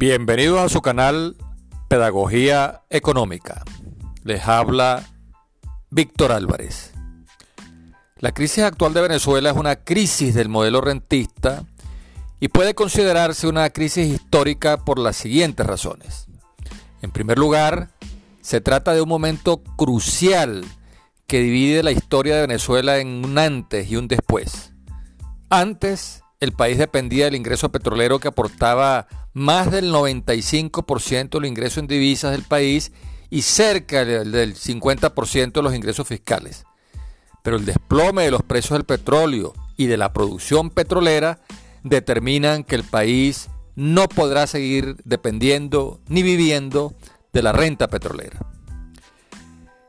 Bienvenidos a su canal Pedagogía Económica. Les habla Víctor Álvarez. La crisis actual de Venezuela es una crisis del modelo rentista y puede considerarse una crisis histórica por las siguientes razones. En primer lugar, se trata de un momento crucial que divide la historia de Venezuela en un antes y un después. Antes, el país dependía del ingreso petrolero que aportaba más del 95% de los ingresos en divisas del país y cerca del 50% de los ingresos fiscales. Pero el desplome de los precios del petróleo y de la producción petrolera determinan que el país no podrá seguir dependiendo ni viviendo de la renta petrolera.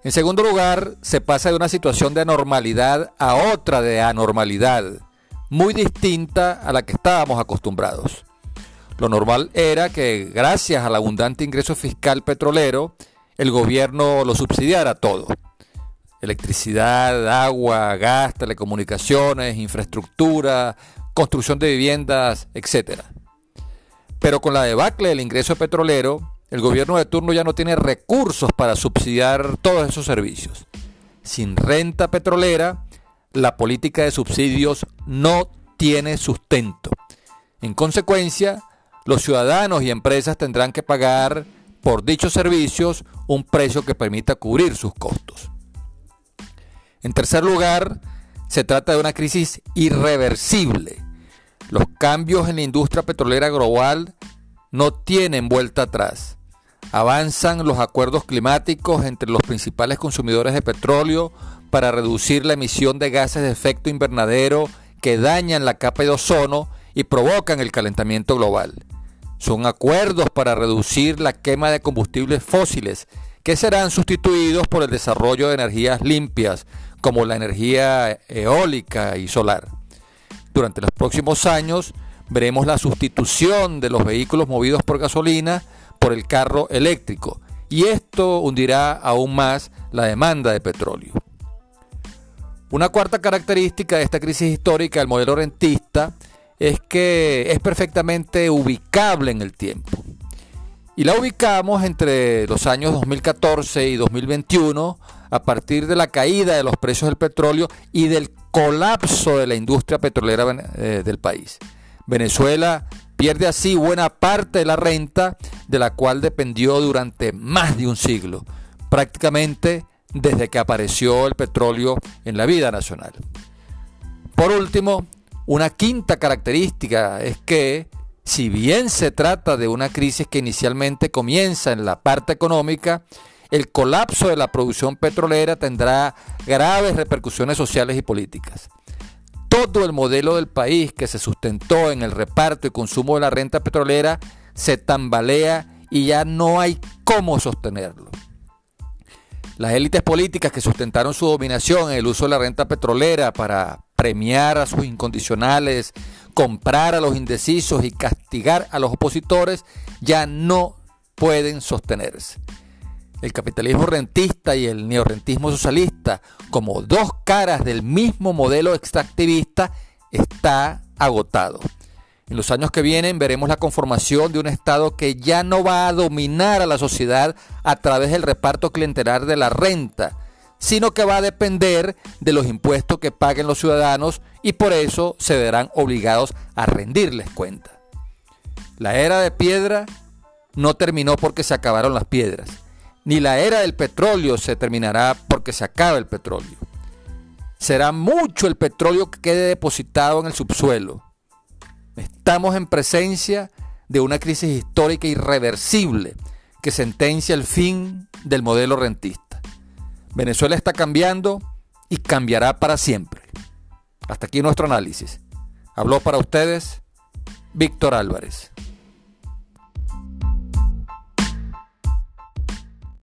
En segundo lugar, se pasa de una situación de anormalidad a otra de anormalidad muy distinta a la que estábamos acostumbrados. Lo normal era que gracias al abundante ingreso fiscal petrolero, el gobierno lo subsidiara todo. Electricidad, agua, gas, telecomunicaciones, infraestructura, construcción de viviendas, etc. Pero con la debacle del ingreso petrolero, el gobierno de turno ya no tiene recursos para subsidiar todos esos servicios. Sin renta petrolera, la política de subsidios no tiene sustento. En consecuencia, los ciudadanos y empresas tendrán que pagar por dichos servicios un precio que permita cubrir sus costos. En tercer lugar, se trata de una crisis irreversible. Los cambios en la industria petrolera global no tienen vuelta atrás. Avanzan los acuerdos climáticos entre los principales consumidores de petróleo para reducir la emisión de gases de efecto invernadero que dañan la capa de ozono y provocan el calentamiento global. Son acuerdos para reducir la quema de combustibles fósiles que serán sustituidos por el desarrollo de energías limpias como la energía eólica y solar. Durante los próximos años veremos la sustitución de los vehículos movidos por gasolina por el carro eléctrico y esto hundirá aún más la demanda de petróleo. Una cuarta característica de esta crisis histórica del modelo rentista es que es perfectamente ubicable en el tiempo. Y la ubicamos entre los años 2014 y 2021 a partir de la caída de los precios del petróleo y del colapso de la industria petrolera eh, del país. Venezuela pierde así buena parte de la renta de la cual dependió durante más de un siglo. Prácticamente desde que apareció el petróleo en la vida nacional. Por último, una quinta característica es que, si bien se trata de una crisis que inicialmente comienza en la parte económica, el colapso de la producción petrolera tendrá graves repercusiones sociales y políticas. Todo el modelo del país que se sustentó en el reparto y consumo de la renta petrolera se tambalea y ya no hay cómo sostenerlo. Las élites políticas que sustentaron su dominación en el uso de la renta petrolera para premiar a sus incondicionales, comprar a los indecisos y castigar a los opositores ya no pueden sostenerse. El capitalismo rentista y el neorrentismo socialista, como dos caras del mismo modelo extractivista, está agotado. En los años que vienen veremos la conformación de un Estado que ya no va a dominar a la sociedad a través del reparto clientelar de la renta, sino que va a depender de los impuestos que paguen los ciudadanos y por eso se verán obligados a rendirles cuenta. La era de piedra no terminó porque se acabaron las piedras, ni la era del petróleo se terminará porque se acabe el petróleo. Será mucho el petróleo que quede depositado en el subsuelo Estamos en presencia de una crisis histórica irreversible que sentencia el fin del modelo rentista. Venezuela está cambiando y cambiará para siempre. Hasta aquí nuestro análisis. Habló para ustedes Víctor Álvarez.